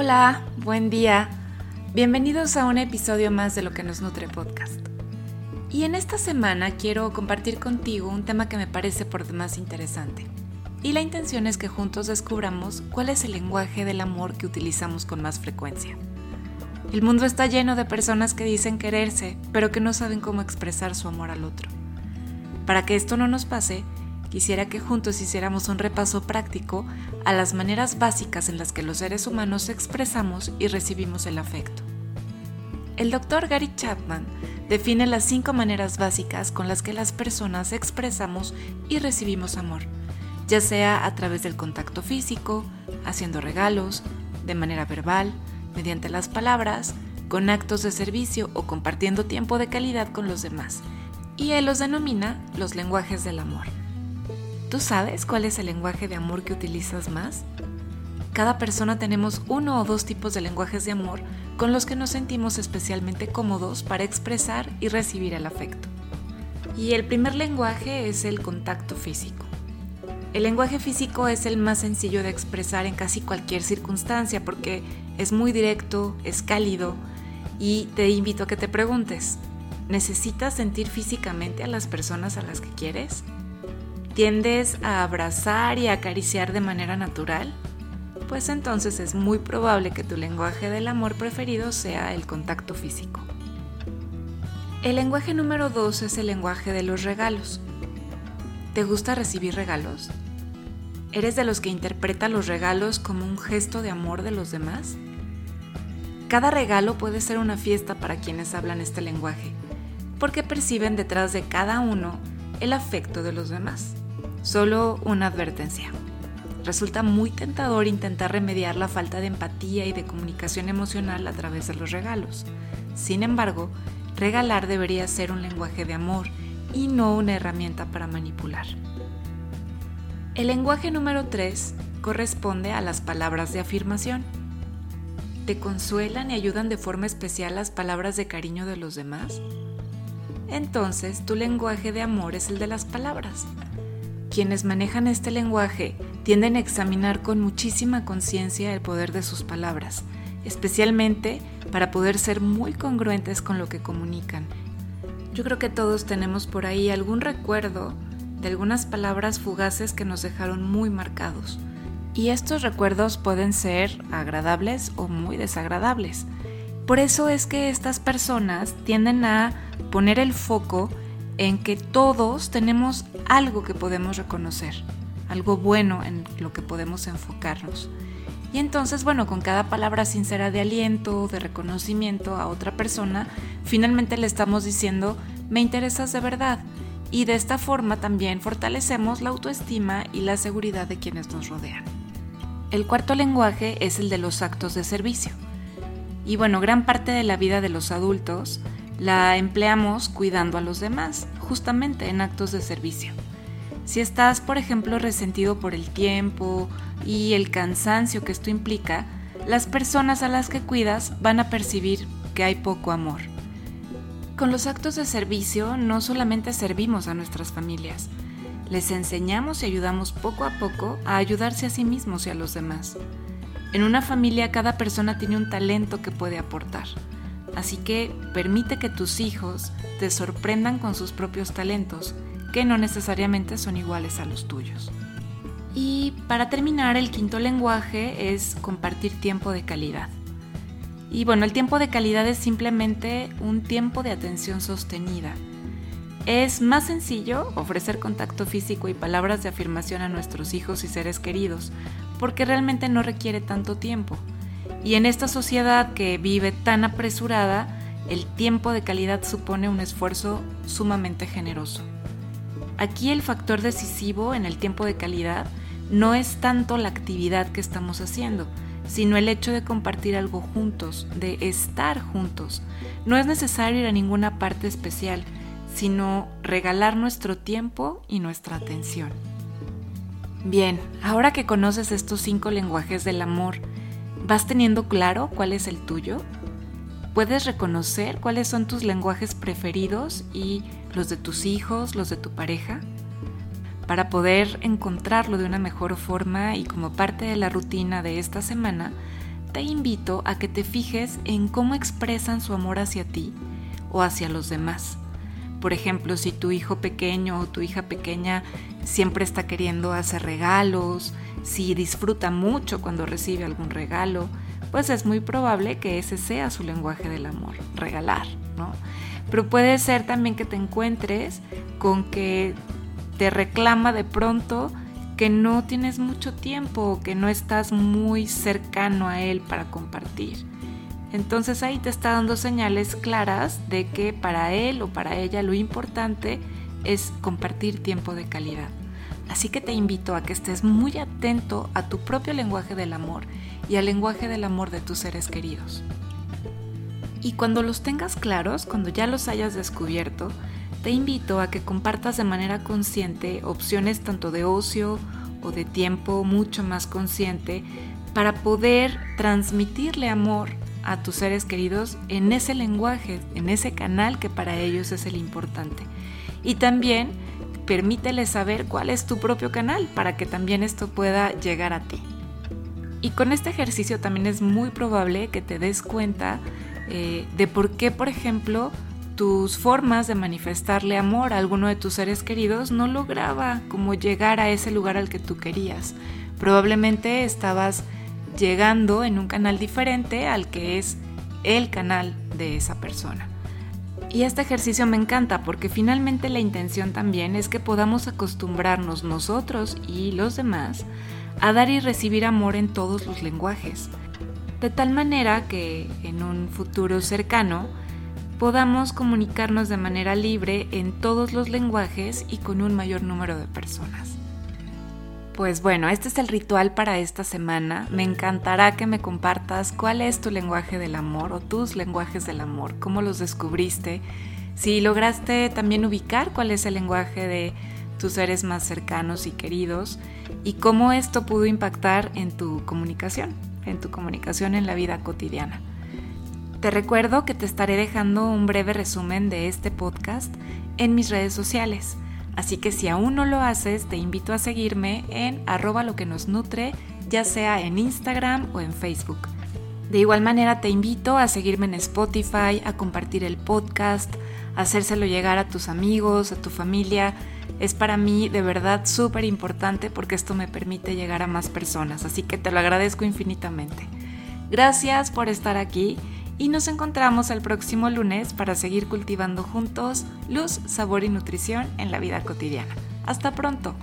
Hola, buen día. Bienvenidos a un episodio más de Lo que nos nutre podcast. Y en esta semana quiero compartir contigo un tema que me parece por demás interesante. Y la intención es que juntos descubramos cuál es el lenguaje del amor que utilizamos con más frecuencia. El mundo está lleno de personas que dicen quererse, pero que no saben cómo expresar su amor al otro. Para que esto no nos pase, quisiera que juntos hiciéramos un repaso práctico a las maneras básicas en las que los seres humanos expresamos y recibimos el afecto. El doctor Gary Chapman define las cinco maneras básicas con las que las personas expresamos y recibimos amor, ya sea a través del contacto físico, haciendo regalos, de manera verbal, mediante las palabras, con actos de servicio o compartiendo tiempo de calidad con los demás. Y él los denomina los lenguajes del amor. ¿Tú sabes cuál es el lenguaje de amor que utilizas más? Cada persona tenemos uno o dos tipos de lenguajes de amor con los que nos sentimos especialmente cómodos para expresar y recibir el afecto. Y el primer lenguaje es el contacto físico. El lenguaje físico es el más sencillo de expresar en casi cualquier circunstancia porque es muy directo, es cálido y te invito a que te preguntes, ¿necesitas sentir físicamente a las personas a las que quieres? ¿Tiendes a abrazar y acariciar de manera natural? Pues entonces es muy probable que tu lenguaje del amor preferido sea el contacto físico. El lenguaje número 2 es el lenguaje de los regalos. ¿Te gusta recibir regalos? ¿Eres de los que interpreta los regalos como un gesto de amor de los demás? Cada regalo puede ser una fiesta para quienes hablan este lenguaje, porque perciben detrás de cada uno el afecto de los demás. Solo una advertencia. Resulta muy tentador intentar remediar la falta de empatía y de comunicación emocional a través de los regalos. Sin embargo, regalar debería ser un lenguaje de amor y no una herramienta para manipular. El lenguaje número 3 corresponde a las palabras de afirmación. ¿Te consuelan y ayudan de forma especial las palabras de cariño de los demás? Entonces, tu lenguaje de amor es el de las palabras. Quienes manejan este lenguaje tienden a examinar con muchísima conciencia el poder de sus palabras, especialmente para poder ser muy congruentes con lo que comunican. Yo creo que todos tenemos por ahí algún recuerdo de algunas palabras fugaces que nos dejaron muy marcados. Y estos recuerdos pueden ser agradables o muy desagradables. Por eso es que estas personas tienden a poner el foco en que todos tenemos algo que podemos reconocer, algo bueno en lo que podemos enfocarnos. Y entonces, bueno, con cada palabra sincera de aliento, de reconocimiento a otra persona, finalmente le estamos diciendo, me interesas de verdad. Y de esta forma también fortalecemos la autoestima y la seguridad de quienes nos rodean. El cuarto lenguaje es el de los actos de servicio. Y bueno, gran parte de la vida de los adultos la empleamos cuidando a los demás, justamente en actos de servicio. Si estás, por ejemplo, resentido por el tiempo y el cansancio que esto implica, las personas a las que cuidas van a percibir que hay poco amor. Con los actos de servicio no solamente servimos a nuestras familias, les enseñamos y ayudamos poco a poco a ayudarse a sí mismos y a los demás. En una familia cada persona tiene un talento que puede aportar. Así que permite que tus hijos te sorprendan con sus propios talentos, que no necesariamente son iguales a los tuyos. Y para terminar, el quinto lenguaje es compartir tiempo de calidad. Y bueno, el tiempo de calidad es simplemente un tiempo de atención sostenida. Es más sencillo ofrecer contacto físico y palabras de afirmación a nuestros hijos y seres queridos, porque realmente no requiere tanto tiempo. Y en esta sociedad que vive tan apresurada, el tiempo de calidad supone un esfuerzo sumamente generoso. Aquí el factor decisivo en el tiempo de calidad no es tanto la actividad que estamos haciendo, sino el hecho de compartir algo juntos, de estar juntos. No es necesario ir a ninguna parte especial, sino regalar nuestro tiempo y nuestra atención. Bien, ahora que conoces estos cinco lenguajes del amor, ¿Vas teniendo claro cuál es el tuyo? ¿Puedes reconocer cuáles son tus lenguajes preferidos y los de tus hijos, los de tu pareja? Para poder encontrarlo de una mejor forma y como parte de la rutina de esta semana, te invito a que te fijes en cómo expresan su amor hacia ti o hacia los demás. Por ejemplo, si tu hijo pequeño o tu hija pequeña siempre está queriendo hacer regalos, si disfruta mucho cuando recibe algún regalo, pues es muy probable que ese sea su lenguaje del amor, regalar, ¿no? Pero puede ser también que te encuentres con que te reclama de pronto que no tienes mucho tiempo, que no estás muy cercano a él para compartir. Entonces ahí te está dando señales claras de que para él o para ella lo importante es compartir tiempo de calidad. Así que te invito a que estés muy atento a tu propio lenguaje del amor y al lenguaje del amor de tus seres queridos. Y cuando los tengas claros, cuando ya los hayas descubierto, te invito a que compartas de manera consciente opciones tanto de ocio o de tiempo mucho más consciente para poder transmitirle amor a tus seres queridos en ese lenguaje, en ese canal que para ellos es el importante. Y también permítele saber cuál es tu propio canal para que también esto pueda llegar a ti. Y con este ejercicio también es muy probable que te des cuenta eh, de por qué, por ejemplo, tus formas de manifestarle amor a alguno de tus seres queridos no lograba como llegar a ese lugar al que tú querías. Probablemente estabas llegando en un canal diferente al que es el canal de esa persona. Y este ejercicio me encanta porque finalmente la intención también es que podamos acostumbrarnos nosotros y los demás a dar y recibir amor en todos los lenguajes, de tal manera que en un futuro cercano podamos comunicarnos de manera libre en todos los lenguajes y con un mayor número de personas. Pues bueno, este es el ritual para esta semana. Me encantará que me compartas cuál es tu lenguaje del amor o tus lenguajes del amor, cómo los descubriste, si lograste también ubicar cuál es el lenguaje de tus seres más cercanos y queridos y cómo esto pudo impactar en tu comunicación, en tu comunicación en la vida cotidiana. Te recuerdo que te estaré dejando un breve resumen de este podcast en mis redes sociales. Así que si aún no lo haces, te invito a seguirme en arroba lo que nos nutre, ya sea en Instagram o en Facebook. De igual manera te invito a seguirme en Spotify, a compartir el podcast, a hacérselo llegar a tus amigos, a tu familia. Es para mí de verdad súper importante porque esto me permite llegar a más personas, así que te lo agradezco infinitamente. Gracias por estar aquí y nos encontramos el próximo lunes para seguir cultivando juntos luz, sabor y nutrición en la vida cotidiana. Hasta pronto.